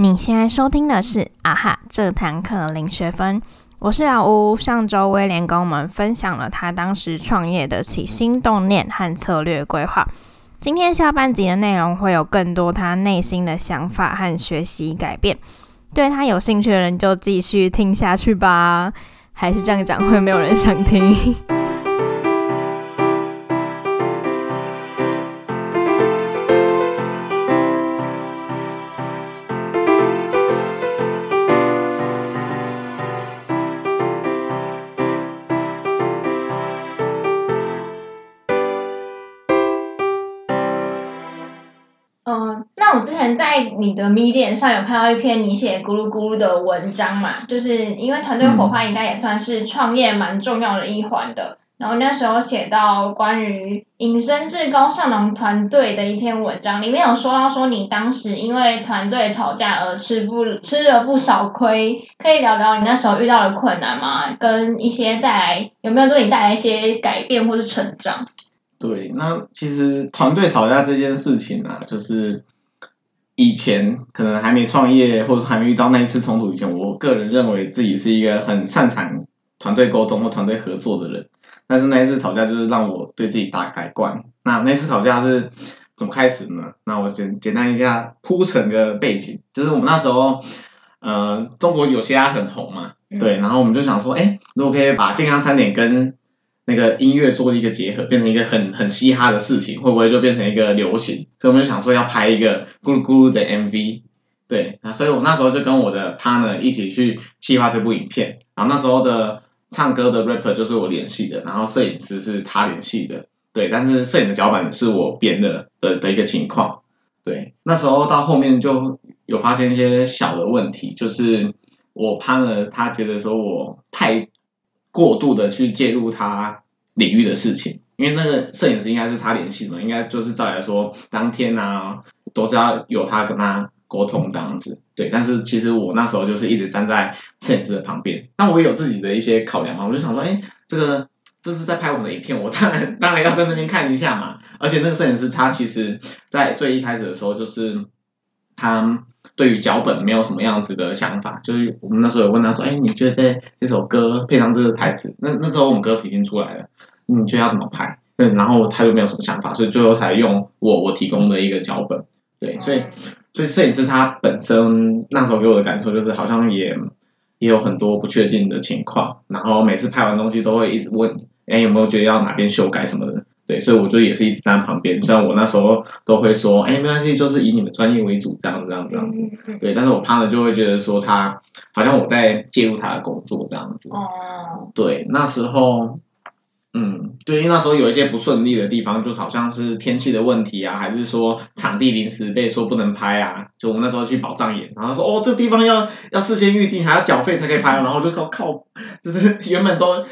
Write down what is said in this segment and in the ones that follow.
你现在收听的是啊哈这堂课零学分，我是老吴。上周威廉跟我们分享了他当时创业的起心动念和策略规划。今天下半集的内容会有更多他内心的想法和学习改变。对他有兴趣的人就继续听下去吧。还是这样讲会没有人想听。在你的 Medium 上有看到一篇你写咕噜咕噜的文章嘛？就是因为团队伙伴应该也算是创业蛮重要的一环的。然后那时候写到关于隐身至高上能团队的一篇文章，里面有说到说你当时因为团队吵架而吃不吃了不少亏，可以聊聊你那时候遇到的困难吗？跟一些带来有没有对你带来一些改变或是成长？对，那其实团队吵架这件事情啊，就是。以前可能还没创业，或者还没遇到那一次冲突以前，我个人认为自己是一个很擅长团队沟通或团队合作的人。但是那一次吵架就是让我对自己大改观。那那次吵架是怎么开始呢？那我简简单一下铺陈个背景，就是我们那时候，呃，中国有些鸭很红嘛，对，然后我们就想说，哎，如果可以把健康餐点跟那个音乐做一个结合，变成一个很很嘻哈的事情，会不会就变成一个流行？所以我们就想说要拍一个咕噜咕噜的 MV，对，那所以我那时候就跟我的 partner 一起去计划这部影片。然后那时候的唱歌的 rapper 就是我联系的，然后摄影师是他联系的，对，但是摄影的脚本是我编的的的一个情况，对。那时候到后面就有发现一些小的问题，就是我 partner 他觉得说我太。过度的去介入他领域的事情，因为那个摄影师应该是他联系的嘛，应该就是照来说，当天啊都是要有他跟他沟通这样子，对。但是其实我那时候就是一直站在摄影师的旁边，但我也有自己的一些考量嘛，我就想说，哎，这个这是在拍我们的影片，我当然当然要在那边看一下嘛。而且那个摄影师他其实在最一开始的时候，就是他。对于脚本没有什么样子的想法，就是我们那时候有问他说：“哎，你觉得在这首歌配上这个台词，那那时候我们歌词已经出来了，你觉得要怎么拍？”对，然后他就没有什么想法，所以最后才用我我提供的一个脚本。对，所以所以摄影师他本身那时候给我的感受就是好像也也有很多不确定的情况，然后每次拍完东西都会一直问：“哎，有没有觉得要哪边修改什么的？”对，所以我就也是一直站在旁边，虽然我那时候都会说，哎，没关系，就是以你们专业为主，这样这样这样子。对，但是我怕了，就会觉得说他好像我在介入他的工作这样子。哦。对，那时候，嗯，对，因为那时候有一些不顺利的地方，就好像是天气的问题啊，还是说场地临时被说不能拍啊，就我们那时候去宝藏演，然后说哦，这地方要要事先预定，还要缴费才可以拍，然后就靠靠，就是原本都。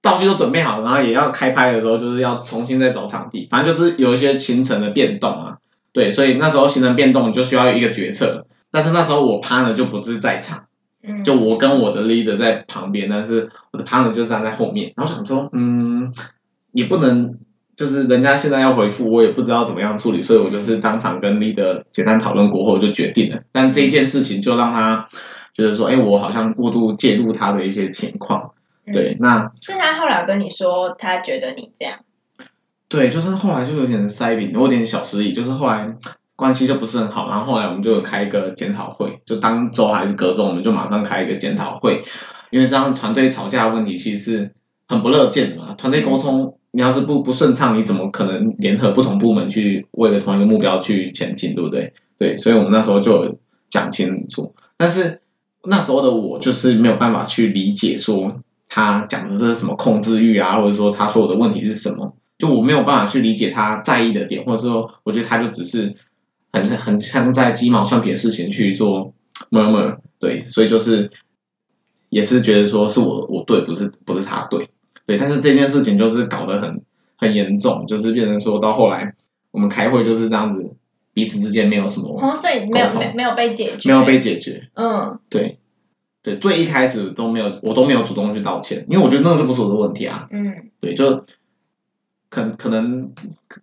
道具都准备好，然后也要开拍的时候，就是要重新再找场地，反正就是有一些行程的变动啊。对，所以那时候行程变动就需要一个决策。但是那时候我 partner 就不是在场，就我跟我的 leader 在旁边，但是我的 partner 就站在后面。然后想说，嗯，也不能，就是人家现在要回复，我也不知道怎么样处理，所以我就是当场跟 leader 简单讨论过后就决定了。但这件事情就让他觉得说，哎，我好像过度介入他的一些情况。对，那是他后来跟你说，他觉得你这样。对，就是后来就有点塞饼，有点小失忆，就是后来关系就不是很好，然后后来我们就开一个检讨会，就当周还是隔周，我们就马上开一个检讨会，因为这样团队吵架问题其实是很不乐见的嘛。团队沟通，你要是不不顺畅，你怎么可能联合不同部门去为了同一个目标去前进，对不对？对，所以我们那时候就讲清楚，但是那时候的我就是没有办法去理解说。他讲的这是什么控制欲啊，或者说他说我的问题是什么？就我没有办法去理解他在意的点，或者说我觉得他就只是很很像在鸡毛蒜皮的事情去做 murmur，对，所以就是也是觉得说是我我对，不是不是他对，对，但是这件事情就是搞得很很严重，就是变成说到后来我们开会就是这样子，彼此之间没有什么，哦，所以没有没没有被解决，没有被解决，嗯，对。对，最一开始都没有，我都没有主动去道歉，因为我觉得那个就不是我的问题啊。嗯。对，就可可可能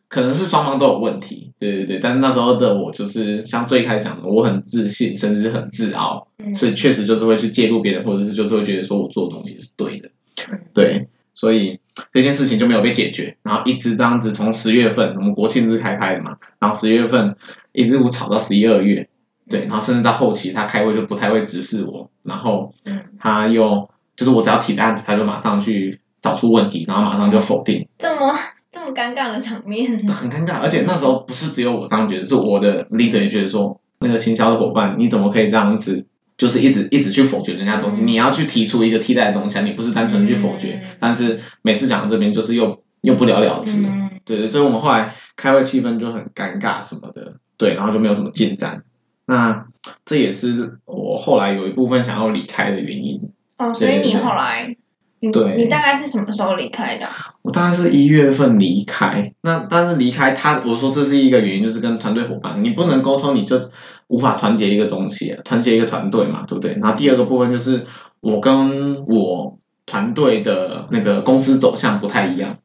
可能是双方都有问题，对对对。但是那时候的我就是像最开始讲的，我很自信，甚至很自傲，嗯所以确实就是会去介入别人，或者是就是会觉得说我做的东西是对的嗯，对。所以这件事情就没有被解决，然后一直这样子从十月份我们国庆日开拍的嘛，然后十月份一路吵到十一二月，对，然后甚至到后期他开会就不太会直视我，然后嗯他又就是我只要提的案子，他就马上去找出问题，然后马上就否定，这么这么尴尬的场面，很尴尬。而且那时候不是只有我这样觉得，是我的 leader 也觉得说，那个行销的伙伴你怎么可以这样子，就是一直一直去否决人家东西？嗯你要去提出一个替代的东西啊，你不是单纯去否决。嗯但是每次讲到这边就是又又不了了之，嗯对对，所以我们后来开会气氛就很尴尬什么的，对，然后就没有什么进展。那这也是我后来有一部分想要离开的原因。哦，所以你后来，你对你大概是什么时候离开的？我大概是一月份离开，那但是离开他，我说这是一个原因，就是跟团队伙伴，你不能沟通，你就无法团结一个东西，团结一个团队嘛，对不对？然后第二个部分就是我跟我团队的那个公司走向不太一样，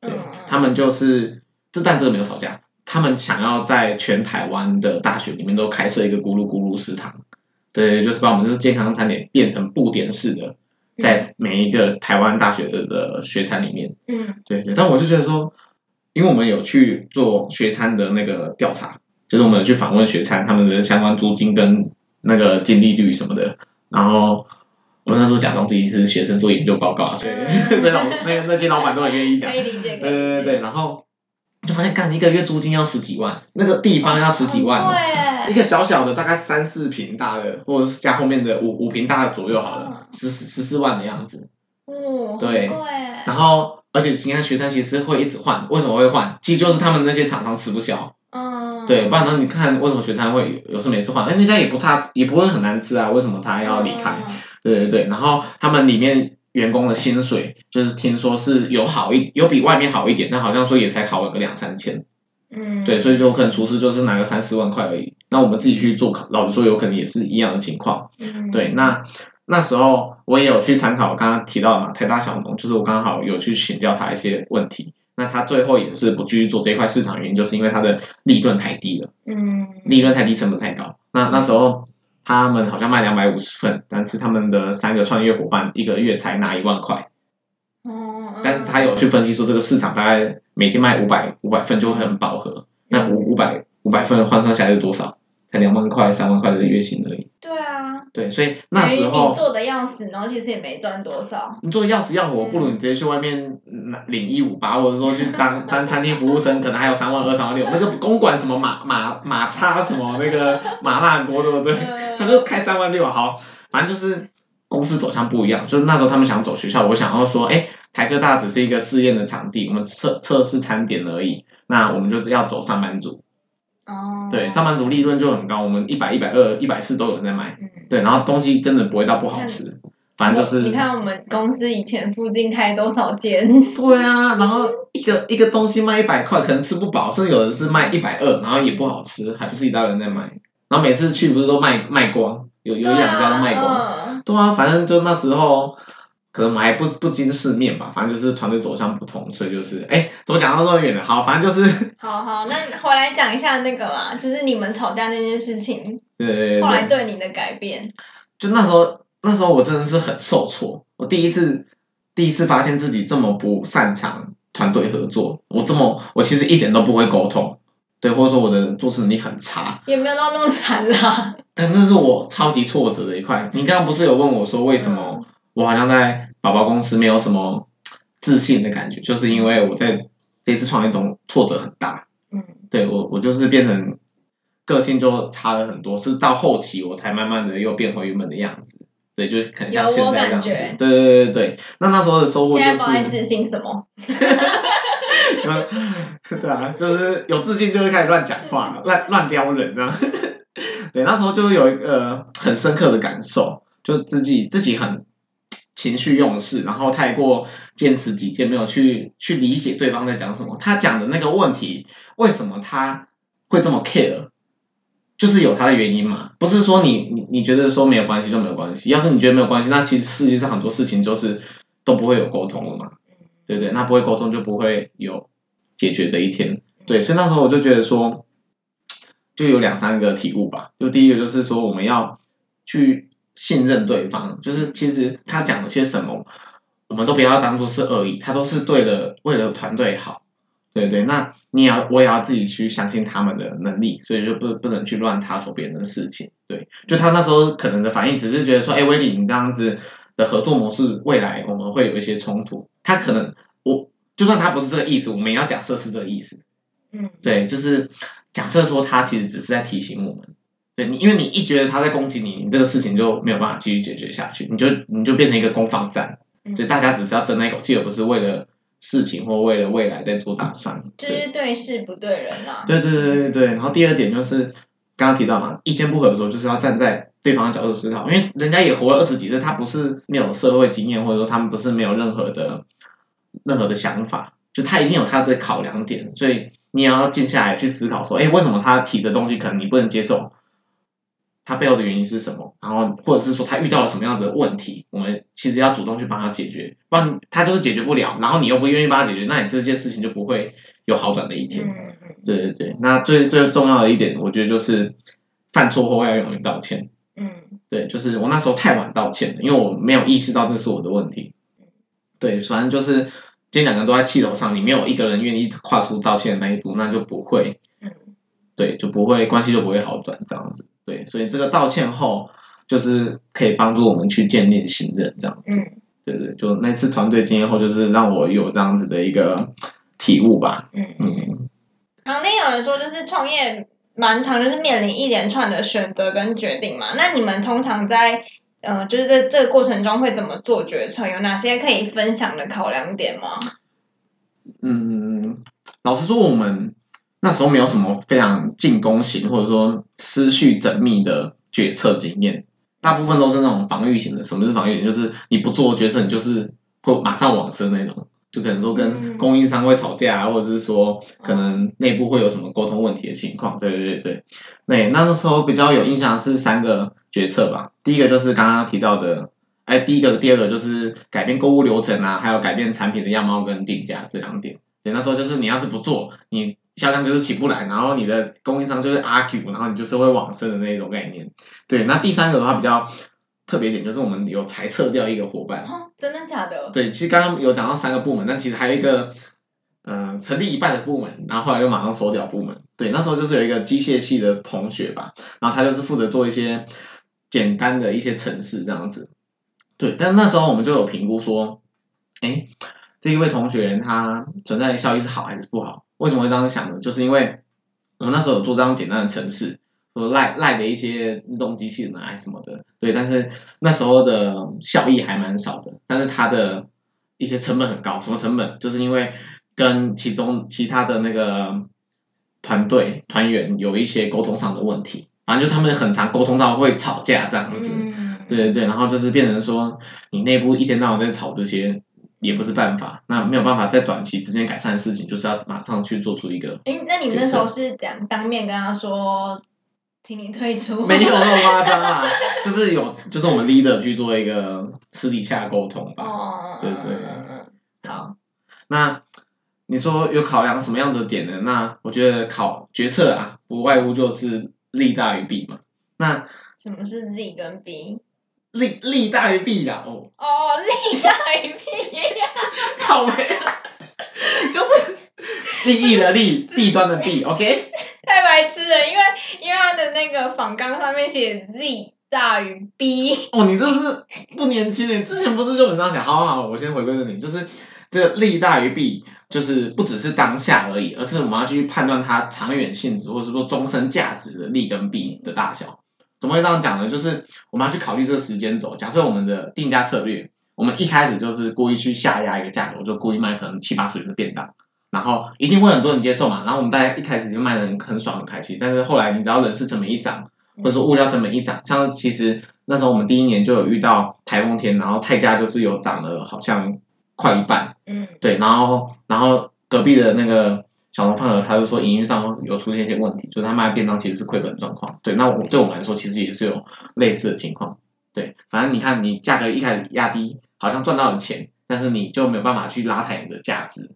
对嗯他们就是这但这个没有吵架，他们想要在全台湾的大学里面都开设一个咕噜咕噜食堂，对，就是把我们这健康餐点变成布点式的，在每一个台湾大学的的学餐里面。嗯。对对，但我就觉得说，因为我们有去做学餐的那个调查，就是我们有去访问学餐他们的相关租金跟那个净利率什么的，然后我们那时候假装自己是学生做研究报告，所以、嗯。所以老那个那些老板都很愿意讲。对对对对，然后就发现干一个月租金要十几万，那个地方要十几万哦。对一个小小的大概三四平大的，或者是加后面的五五平大的左右好了，十十十四万的样子。哦，对然后，而且你看学生其实会一直换，为什么会换？其实就是他们那些厂商吃不消，嗯，对，不然呢，你看为什么学生会有有时每次换？哎，那家也不差，也不会很难吃啊，为什么他要离开？嗯对对对，然后他们里面员工的薪水，就是听说是有好一有比外面好一点，但好像说也才考了个两三千，嗯，对，所以有可能厨师就是拿个三四万块而已。那我们自己去做，老实说有可能也是一样的情况。嗯对，那那时候我也有去参考刚刚提到的嘛，台大小农，就是我刚好有去请教他一些问题。那他最后也是不继续做这一块市场，原因就是因为他的利润太低了，嗯，利润太低，成本太高。那那时候他们好像卖两百五十份，但是他们的三个创业伙伴一个月才拿一万块。哦，但是他有去分析说，这个市场大概每天卖五百五百份就会很饱和。那五五百五百份换算下来是多少？才两万块、三万块的月薪而已。对啊，对，所以那时候你做的要死，然后其实也没赚多少，你做的要死要活，嗯不如你直接去外面拿领一五八，或者说去当 当餐厅服务生，可能还有三万二、三万六。那个公馆什么马马马叉什么那个麻辣锅，对不对？他嗯就开三万六，好，反正就是公司走向不一样。就是那时候他们想走学校，我想要说，哎，台科大只是一个试验的场地，我们测测试餐点而已。那我们就要走上班族，哦，对，上班族利润就很高，我们一百、一百二、一百四都有人在买，嗯，对，然后东西真的不会到不好吃，反正就是你看我们公司以前附近开多少间，对啊，然后一个一个东西卖一百块，可能吃不饱，甚至有的是卖一百二，然后也不好吃，还不是一大堆人在买。然后每次去不是都卖卖光，有有两家都卖光。光，对啊，反正就那时候，可能我们还不不经世面吧，反正就是团队走向不同，所以就是哎，怎么讲到这么远了？好，反正就是 好好，那回来讲一下那个啦，就是你们吵架那件事情，对对对后来对，对你的改变，就那时候那时候我真的是很受挫，我第一次第一次发现自己这么不擅长团队合作，我这么我其实一点都不会沟通，对，或者说我的做事能力很差，也没有到那么惨啦，但那是我超级挫折的一块。你刚刚不是有问我说为什么我好像在宝宝公司没有什么自信的感觉，就是因为我在这次创业中挫折很大，嗯对我我就是变成个性就差了很多，是到后期我才慢慢的又变回原本的样子。对，就是很像现在这样子。对对对对对，那那时候的收获就现在不爱是，自信什么？对啊，就是有自信就会开始乱讲话，乱乱刁人啊。对，那时候就有一个很深刻的感受，就自己自己很情绪用事，然后太过坚持己见，没有去去理解对方在讲什么。他讲的那个问题，为什么他会这么 care？就是有他的原因嘛，不是说你你你觉得说没有关系就没有关系。要是你觉得没有关系，那其实世界上很多事情就是都不会有沟通了嘛，对不对？那不会沟通就不会有解决的一天。对，所以那时候我就觉得说，就有两三个体悟吧。就第一个就是说，我们要去信任对方，就是其实他讲了些什么，我们都不要当做是恶意，他都是对的，为了团队好。对对，那你也要，我也要自己去相信他们的能力，所以就不不能去乱插手别人的事情。对，就他那时候可能的反应，只是觉得说，哎，威利，你这样子的合作模式，未来我们会有一些冲突。他可能，我就算他不是这个意思，我们也要假设是这个意思。嗯，对，就是假设说他其实只是在提醒我们。对你，因为你一觉得他在攻击你，你这个事情就没有办法继续解决下去，你就你就变成一个攻防战。所以大家只是要争那一口气，而不是为了。事情或为了未来在做打算，就是对事不对人啊。对对对对对。然后第二点就是刚刚提到嘛，意见不合的时候，就是要站在对方的角度思考，因为人家也活了二十几岁，他不是没有社会经验，或者说他们不是没有任何的任何的想法，就他一定有他的考量点，所以你也要静下来去思考，说，哎，为什么他提的东西可能你不能接受？他背后的原因是什么？然后或者是说他遇到了什么样的问题？我们其实要主动去帮他解决，不然他就是解决不了。然后你又不愿意帮他解决，那你这件事情就不会有好转的一天。对对对，那最最重要的一点，我觉得就是犯错后要勇于道歉。嗯，对，就是我那时候太晚道歉了，因为我没有意识到那是我的问题。对，反正就是今天两个人都在气头上，你没有一个人愿意跨出道歉的那一步，那就不会。对，就不会关系就不会好转这样子。对，所以这个道歉后，就是可以帮助我们去建立信任这样子。嗯，对对，就那次团队经验后，就是让我有这样子的一个体悟吧。嗯嗯。常听有人说，就是创业蛮长，就是面临一连串的选择跟决定嘛。那你们通常在呃，就是在这个过程中会怎么做决策？有哪些可以分享的考量点吗？嗯，老实说，我们。那时候没有什么非常进攻型或者说思绪缜密的决策经验，大部分都是那种防御型的。什么是防御型？就是你不做决策，你就是会马上往生那种。就可能说跟供应商会吵架，或者是说可能内部会有什么沟通问题的情况。对对对对，那那时候比较有印象是三个决策吧。第一个就是刚刚提到的，哎，第一个、第二个就是改变购物流程啊，还有改变产品的样貌跟定价这两点。对，那时候就是你要是不做，你。销量就是起不来，然后你的供应商就是 argue，然后你就是会往生的那种概念。对，那第三个的话比较特别点，就是我们有裁撤掉一个伙伴。哦，真的假的？对，其实刚刚有讲到三个部门，但其实还有一个，嗯，成立一半的部门，然后后来就马上收掉部门。对，那时候就是有一个机械系的同学吧，然后他就是负责做一些简单的一些程式这样子。对，但那时候我们就有评估说，哎，这一位同学他存在的效益是好还是不好？为什么会这样想呢？就是因为我们那时候有做这样简单的程式，说赖赖的一些自动机器人啊什么的，对，但是那时候的效益还蛮少的，但是它的一些成本很高。什么成本？就是因为跟其中其他的那个团队团员有一些沟通上的问题，反正就他们很常沟通到会吵架这样子，对对对，然后就是变成说你内部一天到晚在吵这些。也不是办法，那没有办法在短期之间改善的事情，就是要马上去做出一个。哎，那你们那时候是讲当面跟他说，请你退出？没有那么夸张啊，就是有，就是我们 leader 去做一个私底下沟通吧。哦，对对。好，那你说有考量什么样子的点呢？那我觉得考决策啊，不外乎就是利大于弊嘛。那什么是利跟弊？利利大于弊啦，哦。哦，利大于弊呀。靠没 就是利益的利，弊端的弊，OK。太白痴了，因为因为他的那个仿纲上面写 Z 大于 B。哦，你这是不年轻人，之前不是就这样想？好好好，我先回归这里，就是这个利大于弊，就是不只是当下而已，而是我们要去判断它长远性质，或者说终身价值的利跟弊的大小。怎么会这样讲呢？就是我们要去考虑这个时间轴。假设我们的定价策略，我们一开始就是故意去下压一个价格，我就故意卖可能七八十元的便当，然后一定会很多人接受嘛。然后我们大家一开始就卖的很很爽很开心。但是后来你知道人事成本一涨，或者说物料成本一涨，像其实那时候我们第一年就有遇到台风天，然后菜价就是有涨了好像快一半。嗯，对，然后然后隔壁的那个。小龙胖哥他就说营运上有出现一些问题，就是他卖便当其实是亏本状况。对，那我对我们来说其实也是有类似的情况。对，反正你看你价格一开始压低，好像赚到了钱，但是你就没有办法去拉抬你的价值。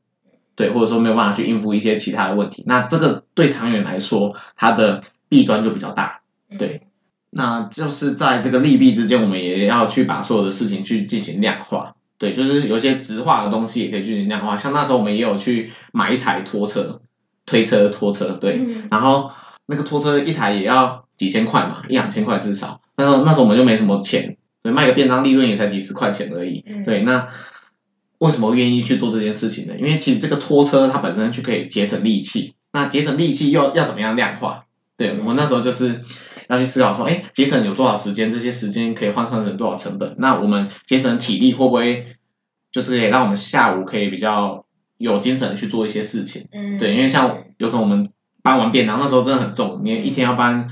对，或者说没有办法去应付一些其他的问题，那这个对长远来说，它的弊端就比较大。对，那就是在这个利弊之间，我们也要去把所有的事情去进行量化。对，就是有些直化的东西也可以进行量化，像那时候我们也有去买一台拖车、推车、拖车，对，嗯然后那个拖车一台也要几千块嘛，一两千块至少。那时候那时候我们就没什么钱，对，卖个便当利润也才几十块钱而已。嗯对，那为什么愿意去做这件事情呢？因为其实这个拖车它本身就可以节省力气，那节省力气又要怎么样量化？对我那时候就是要去思考说，哎，节省有多少时间？这些时间可以换算成多少成本？那我们节省体力会不会就是可以让我们下午可以比较有精神去做一些事情？嗯，对，因为像有可能我们搬完便当那时候真的很重，你一天要搬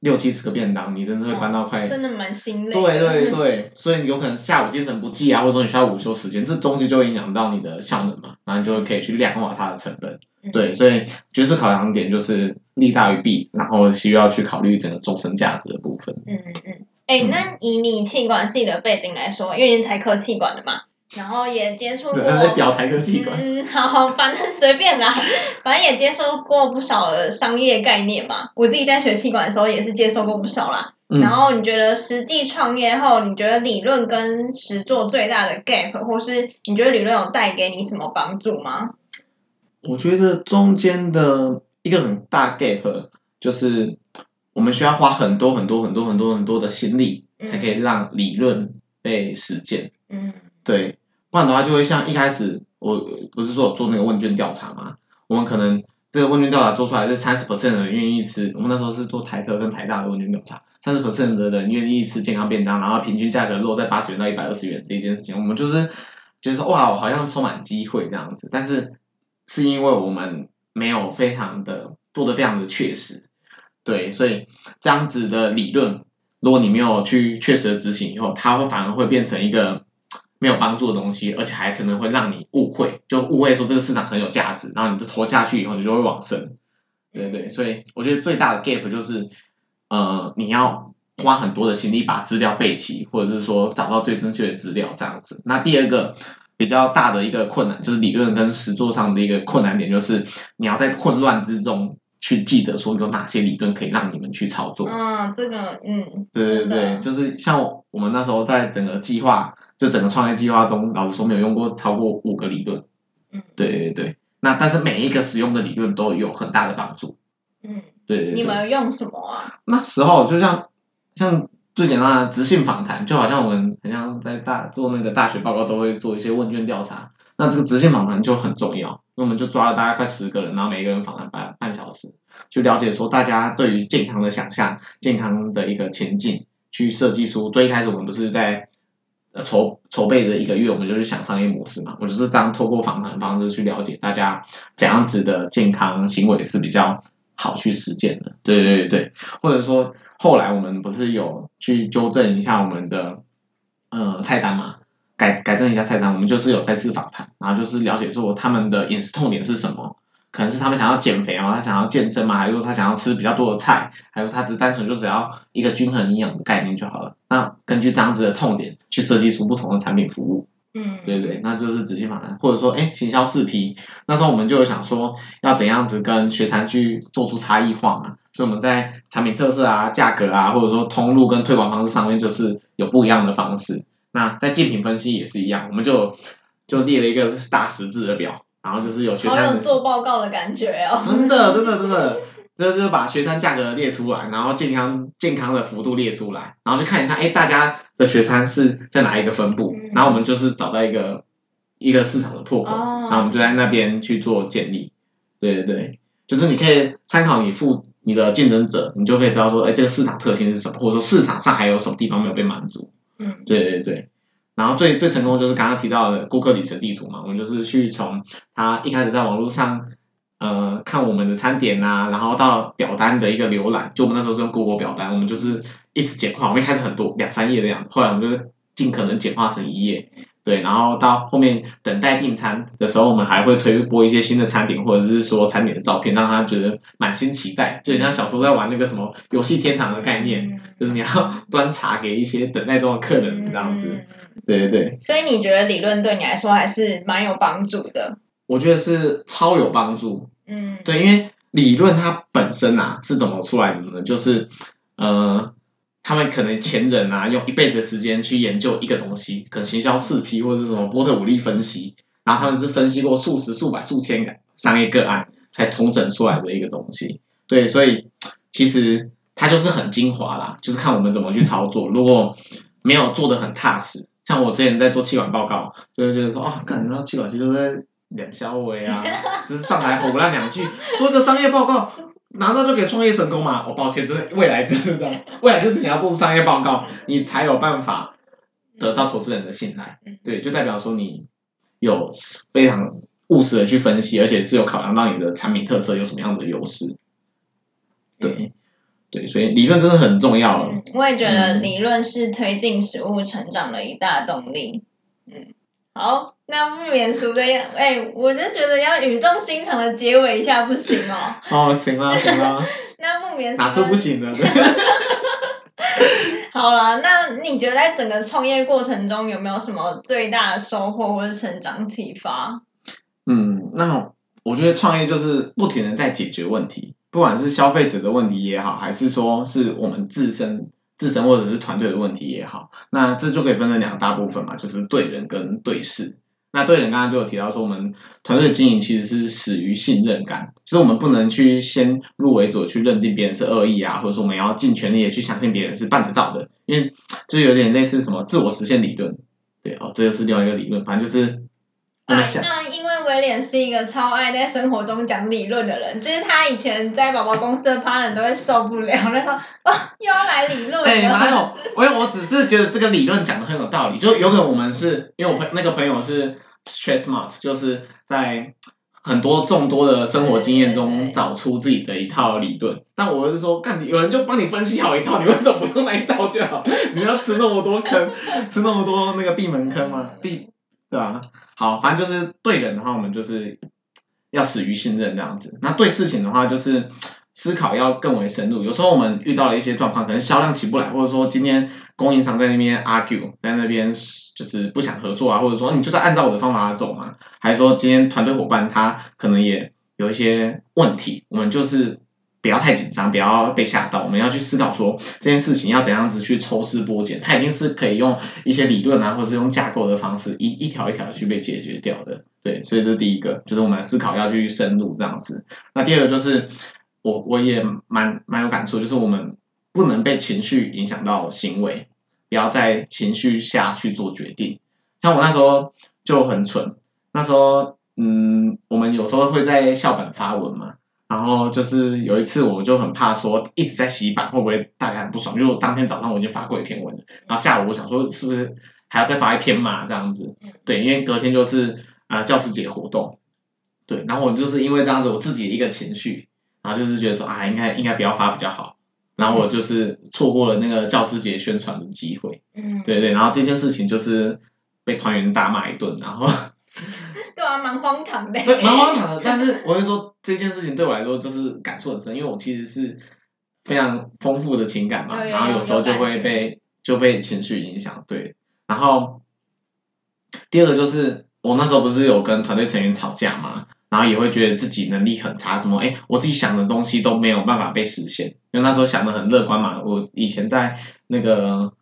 六七十个便当，你真的会搬到快。真的蛮心累的。对对 对，所以有可能下午精神不济啊，或者说你需要午休时间，这东西就会影响到你的效能嘛，然后你就会可以去量化它的成本。嗯对，所以局势考量点就是利大于弊，然后需要去考虑整个终身价值的部分。嗯嗯嗯，哎、嗯那以你气管系的背景来说，因为你是台科气管的嘛，然后也接触过表台科气管。嗯，好，反正随便啦，反正也接受过不少的商业概念嘛。我自己在学气管的时候也是接受过不少啦。嗯然后你觉得实际创业后，你觉得理论跟实做最大的 gap，或是你觉得理论有带给你什么帮助吗？我觉得中间的一个很大 gap 就是我们需要花很多很多很多很多很多的心力，嗯。才可以让理论被实践。嗯。对，不然的话就会像一开始我不是说有做那个问卷调查嘛，我们可能这个问卷调查做出来是三十 percent 的人愿意吃，我们那时候是做台科跟台大的问卷调查，三十 percent 的人愿意吃健康便当，然后平均价格落在八十元到一百二十元这一件事情，我们就是觉得说哇，我好像充满机会这样子，但是是因为我们没有非常的做的非常的确实，对，所以这样子的理论，如果你没有去确实的执行以后，它会反而会变成一个没有帮助的东西，而且还可能会让你误会，就误会说这个市场很有价值，然后你就投下去以后，你就会往生。对对，所以我觉得最大的 gap 就是，呃，你要花很多的心力把资料备齐，或者是说找到最正确的资料这样子。那第二个比较大的一个困难，就是理论跟实作上的一个困难点，就是你要在混乱之中去记得说有哪些理论可以让你们去操作。嗯，这个嗯，对对对，就是像我们那时候在整个计划，就整个创业计划中，老实说没有用过超过五个理论。嗯对对对，那但是每一个使用的理论都有很大的帮助。嗯，对对对。你们用什么啊？那时候就像像最简单的直性访谈，就好像我们很像在大做那个大学报告都会做一些问卷调查，那这个直性访谈就很重要。那我们就抓了大概快十个人，然后每个人访谈半半小时，去了解说大家对于健康的想象、健康的一个前进，去设计出最一开始我们不是在。筹筹备的一个月，我们就是想商业模式嘛。我就是这样透过访谈的方式去了解大家怎样子的健康行为是比较好去实践的。对对对对，或者说后来我们不是有去纠正一下我们的呃菜单嘛，改改正一下菜单，我们就是有再次访谈，然后就是了解说他们的饮食痛点是什么，可能是他们想要减肥啊，他想要健身嘛，还是说他想要吃比较多的菜，还是说他只是单纯就只要一个均衡营养的概念就好了。那根据这样子的痛点去设计出不同的产品服务。嗯，对对，那就是直接访谈，或者说，哎，行销四 P，那时候我们就有想说，要怎样子跟学餐去做出差异化嘛，所以我们在产品特色啊、价格啊，或者说通路跟推广方式上面，就是有不一样的方式。那在竞品分析也是一样，我们就就列了一个大十字的表，然后就是有学好有餐的，做报告的感觉哦。真的真的真的，这就是把学餐价格列出来，然后健康健康的幅度列出来，然后去看一下，哎，大家的学餐是在哪一个分布嗯，然后我们就是找到一个一个市场的破口，哦然后我们就在那边去做建立。对对对，就是你可以参考你附你的竞争者，你就可以知道说，哎，这个市场特性是什么，或者说市场上还有什么地方没有被满足。嗯对对对。然后最最成功就是刚刚提到的顾客旅程地图嘛，我们就是去从他一开始在网络上呃看我们的餐点啊，然后到表单的一个浏览，就我们那时候是用 Google 表单，我们就是一直简化，我们一开始很多两三页的样子，后来我们就是尽可能简化成一页，对，然后到后面等待订餐的时候，我们还会推播一些新的餐点，或者是说餐点的照片，让他觉得满心期待，就很像小时候在玩那个什么游戏天堂的概念，嗯 就是你要 端茶给一些等待中的客人这样子，嗯对对对。所以你觉得理论对你来说还是蛮有帮助的？我觉得是超有帮助。嗯，对，因为理论它本身啊是怎么出来的呢？就是呃，他们可能前人啊用一辈子的时间去研究一个东西，可能行销四 P 或者是什么波特五力分析，然后他们是分析过数十、数百、数千个商业个案，才统整出来的一个东西。对，所以其实它就是很精华啦，就是看我们怎么去操作。如果没有做的很踏实，像我之前在做气管报告，就会觉得说，啊，感觉到气管系都在两小尾啊，就是上台吼不烂两句，做一个商业报告，拿到就给创业成功嘛？我、抱歉，真的未来就是这样，未来就是你要做商业报告，你才有办法得到投资人的信赖。对，就代表说你有非常务实的去分析，而且是有考量到你的产品特色有什么样的优势。对，对，所以理论真的很重要。我也觉得理论是推进实物成长的一大动力。嗯，好，那不免俗的要，哎、我就觉得要语重心长的结尾一下不行哦。哦，行啦行啦，那不免俗哪次不行的？好了，那你觉得在整个创业过程中有没有什么最大的收获或者成长启发？嗯，那我觉得创业就是不停的在解决问题，不管是消费者的问题也好，还是说是我们自身自身或者是团队的问题也好，那这就可以分成两大部分嘛，就是对人跟对事。那对人刚刚就有提到说，我们团队经营其实是始于信任感，就是我们不能去先入为主去认定别人是恶意啊，或者说我们要尽全力的去相信别人是办得到的，因为就有点类似什么自我实现理论。对哦，这就是另外一个理论，反正就是那因为威廉是一个超爱在生活中讲理论的人，就是他以前在宝宝公司的 partner 都会受不了，然后哦又要来理论了。哎、哪有？我我只是觉得这个理论讲的很有道理，就有可能我们是因为我朋那个朋友是 stress smart，就是在很多众多的生活经验中找出自己的一套理论。但我是说，干有人就帮你分析好一套，你为什么不用那一套就好？你要吃那么多坑，吃那么多那个闭门坑吗？闭对吧、好，反正就是对人的话，我们就是要始于信任这样子。那对事情的话，就是思考要更为深入。有时候我们遇到了一些状况，可能销量起不来，或者说今天供应商在那边 argue，在那边就是不想合作啊，或者说你就是按照我的方法走嘛，还是说今天团队伙伴他可能也有一些问题，我们就是。不要太紧张，不要被吓到。我们要去思考说这件事情要怎样子去抽丝剥茧，它一定是可以用一些理论啊，或者是用架构的方式，一一条一条去被解决掉的。对，所以这是第一个，就是我们思考要去深入这样子。那第二个就是我我也蛮蛮有感触，就是我们不能被情绪影响到行为，不要在情绪下去做决定。像我那时候就很蠢，那时候嗯，我们有时候会在校本发文嘛。然后就是有一次，我就很怕说一直在洗版会不会大家很不爽，就当天早上我已经发过一篇文了，然后下午我想说是不是还要再发一篇嘛这样子，对，因为隔天就是啊、呃、教师节活动，对，然后我就是因为这样子我自己的一个情绪，然后就是觉得说啊应该应该不要发比较好，然后我就是错过了那个教师节宣传的机会，嗯，对对，然后这件事情就是被团员大骂一顿，然后。对啊，蛮荒唐的。对，蛮荒唐的。但是我会说这件事情对我来说就是感触很深，因为我其实是非常丰富的情感嘛，然后有时候就会被就被情绪影响。对，然后第二个就是我那时候不是有跟团队成员吵架嘛，然后也会觉得自己能力很差，怎么哎我自己想的东西都没有办法被实现，因为那时候想的很乐观嘛，我以前在那个。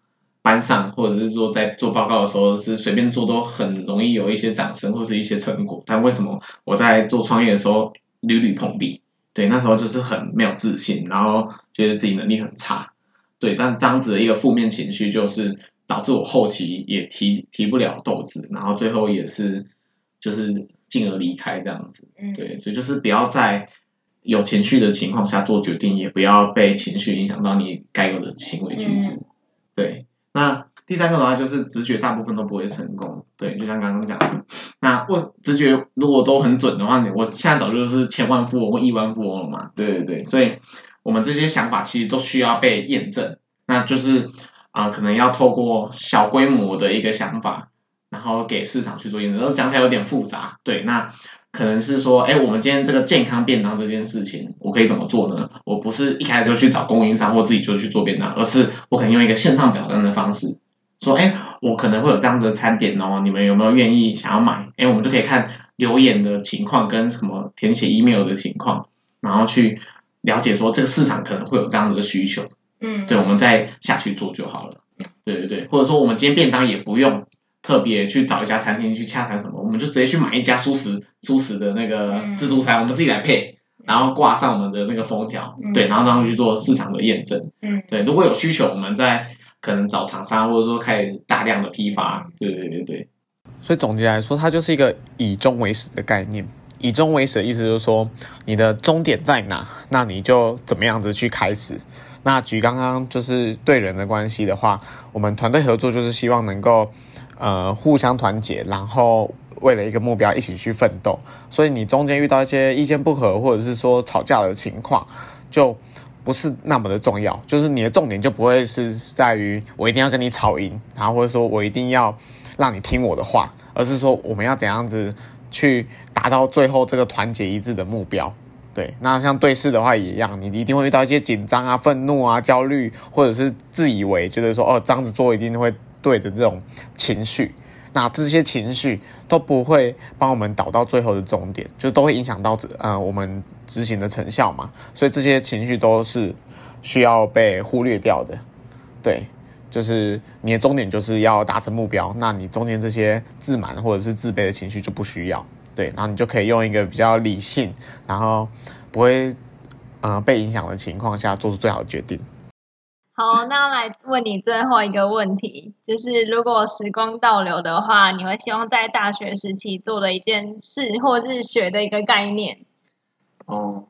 班上或者是说在做报告的时候是随便做都很容易有一些掌声或是一些成果，但为什么我在做创业的时候屡屡碰壁？对，那时候就是很没有自信，然后觉得自己能力很差，对，但这样子的一个负面情绪就是导致我后期也提提不了斗志，然后最后也是就是进而离开这样子，嗯，对，所以就是不要在有情绪的情况下做决定，也不要被情绪影响到你该有的行为举止，对。那第三个的话就是直觉，大部分都不会成功。对，就像刚刚讲的，那我直觉如果都很准的话，我现在早就是千万富翁或亿万富翁了嘛。对对对，所以我们这些想法其实都需要被验证。那就是啊、可能要透过小规模的一个想法，然后给市场去做验证。然后讲起来有点复杂，对，那。可能是说，哎，我们今天这个健康便当这件事情，我可以怎么做呢？我不是一开始就去找供应商或自己就去做便当，而是我可能用一个线上表单的方式，说，哎，我可能会有这样子的餐点哦，你们有没有愿意想要买？哎，我们就可以看留言的情况跟什么填写 email 的情况，然后去了解说这个市场可能会有这样子的需求。嗯，对，我们再下去做就好了。对对对，或者说我们今天便当也不用特别去找一家餐厅去洽谈什么，我们就直接去买一家素食素食的那个自助餐，我们自己来配，然后挂上我们的那个封条，对，然后让他们去做市场的验证。嗯，对，如果有需求，我们再可能找厂商，或者说开始大量的批发。对对对对。所以总结来说，它就是一个以终为始的概念。以终为始的意思就是说，你的终点在哪，那你就怎么样子去开始。那举刚刚就是对人的关系的话，我们团队合作就是希望能够呃互相团结，然后为了一个目标一起去奋斗。所以你中间遇到一些意见不合，或者是说吵架的情况，就不是那么的重要。就是你的重点就不会是在于我一定要跟你吵赢，然后或者说我一定要让你听我的话，而是说我们要怎样子去达到最后这个团结一致的目标。对，那像对视的话也一样，你一定会遇到一些紧张啊、愤怒啊、焦虑，或者是自以为觉得说哦这样子做一定会对的这种情绪，那这些情绪都不会帮我们导到最后的终点，就都会影响到呃我们执行的成效嘛。所以这些情绪都是需要被忽略掉的。对，就是你的终点就是要达成目标，那你中间这些自满或者是自卑的情绪就不需要。对，然后你就可以用一个比较理性，然后不会，呃，被影响的情况下做出最好的决定。好，那来问你最后一个问题，就是如果时光倒流的话，你会希望在大学时期做的一件事，或是学的一个概念？哦，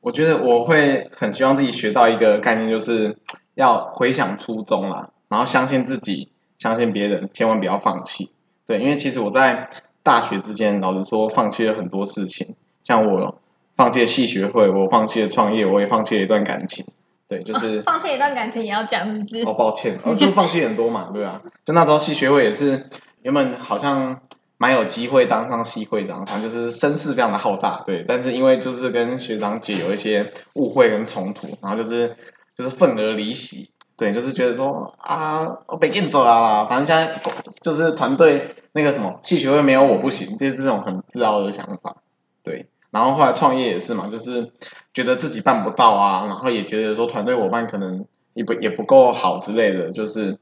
我觉得我会很希望自己学到一个概念，就是 要回想初衷啦，然后相信自己，相信别人，千万不要放弃。对，因为其实我在。大学之间，老实说，放弃了很多事情，像我放弃了系学会，我放弃了创业，我也放弃了一段感情。对，就是放弃一段感情也要讲，是不是？哦，抱歉，哦，就放弃很多嘛，对啊。就那时候戏学会也是原本好像蛮有机会当上戏会长，反正就是声势非常的浩大，对。但是因为就是跟学长姐有一些误会跟冲突，然后就是就是愤而离席。对，就是觉得说啊，我被骗走了啦，反正现在就是团队那个什么戏学会没有我不行，就是这种很自傲的想法。对，然后后来创业也是嘛，就是觉得自己办不到啊，然后也觉得说团队伙伴可能也不也不够好之类的，就是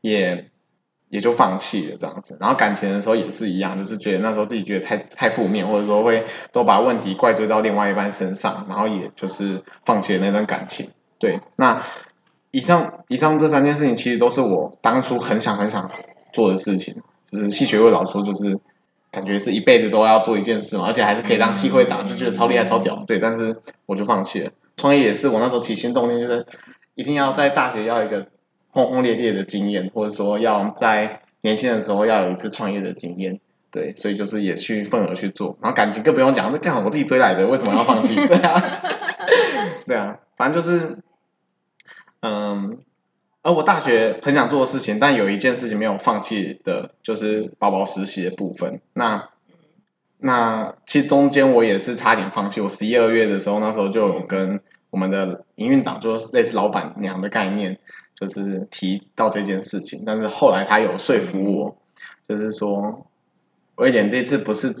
也也就放弃了这样子。然后感情的时候也是一样，就是觉得那时候自己觉得太太负面，或者说会都把问题怪罪到另外一半身上，然后也就是放弃了那段感情。对，那。以上以上这三件事情，其实都是我当初很想很想做的事情。就是戏学会老说，就是感觉是一辈子都要做一件事嘛，而且还是可以当系会长，就觉得超厉害超屌。对，但是我就放弃了。创业也是我那时候起心动念，就是一定要在大学要一个轰轰烈烈的经验，或者说要在年轻的时候要有一次创业的经验。对，所以就是也去份额去做。然后感情更不用讲，那刚好我自己追来的，为什么要放弃？对啊，对啊，反正就是。嗯，而我大学很想做的事情，但有一件事情没有放弃的，就是宝宝实习的部分。那那其实中间我也是差点放弃。我十一二月的时候，那时候就有跟我们的营运长，就是类似老板娘的概念，就是提到这件事情。但是后来他有说服我，就是说威廉这次不是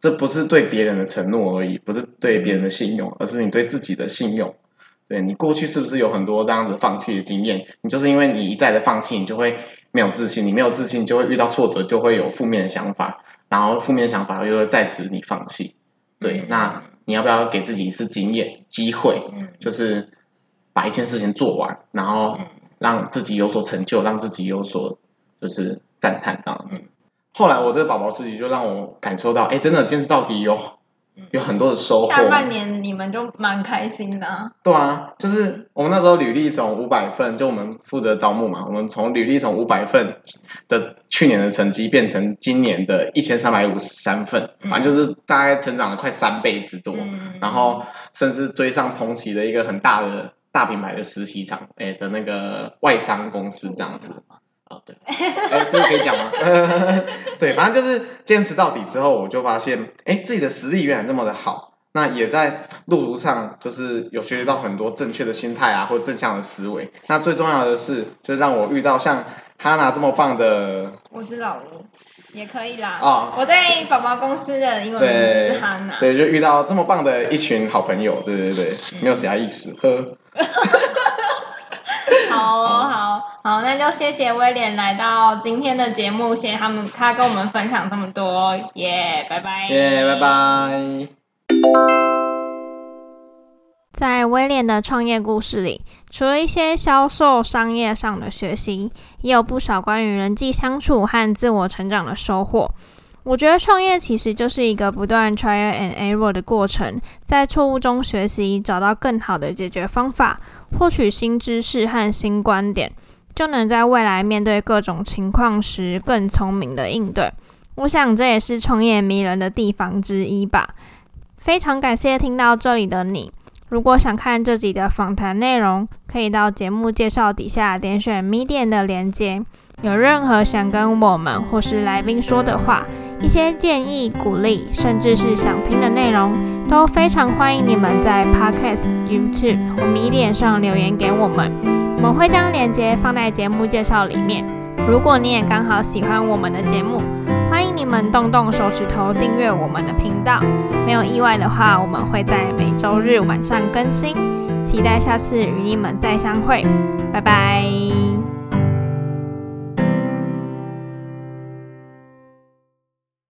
这不是对别人的承诺而已，不是对别人的信用，而是你对自己的信用。对你过去是不是有很多这样子放弃的经验？你就是因为你一再的放弃，你就会没有自信，你没有自信就会遇到挫折，就会有负面的想法，然后负面的想法又会再使你放弃。对，那你要不要给自己一次经验机会？就是把一件事情做完，然后让自己有所成就，让自己有所就是赞叹这样子。后来我这个宝宝自己就让我感受到，哎，真的坚持到底有。有很多的收获。下半年你们就蛮开心的。对啊，就是我们那时候履历从五百份，就我们负责招募嘛，我们从履历从五百份的去年的成绩变成今年的一千三百五十三份，反正就是大概成长了快三倍之多。然后甚至追上同期的一个很大的大品牌的实习厂，哎的那个外商公司这样子。哦，对，哎，这个可以讲吗？对，反正就是坚持到底之后，我就发现，哎，自己的实力原来这么的好。那也在路途上，就是有学习到很多正确的心态啊，或正向的思维。那最重要的是，就让我遇到像哈娜这么棒的我是老吴，也可以啦。啊，我在宝宝公司的英文名字对是哈娜。对，就遇到这么棒的一群好朋友，对对对，没有其他意思，呵。好哦好好，那就谢谢威廉来到今天的节目，谢谢他们他跟我们分享这么多，耶、拜拜。耶，拜拜。在威廉的创业故事里，除了一些销售、商业上的学习，也有不少关于人际相处和自我成长的收获。我觉得创业其实就是一个不断 try and error 的过程，在错误中学习，找到更好的解决方法，获取新知识和新观点，就能在未来面对各种情况时更聪明的应对。我想这也是创业迷人的地方之一吧。非常感谢听到这里的你。如果想看这集的访谈内容，可以到节目介绍底下点选 Medium 的连接。有任何想跟我们或是来宾说的话，一些建议、鼓励，甚至是想听的内容，都非常欢迎你们在 Podcast、YouTube 或 Medium 上留言给我们，我们会将链接放在节目介绍里面。如果你也刚好喜欢我们的节目，欢迎你们动动手指头订阅我们的频道。没有意外的话，我们会在每周日晚上更新。期待下次与你们再相会，拜拜。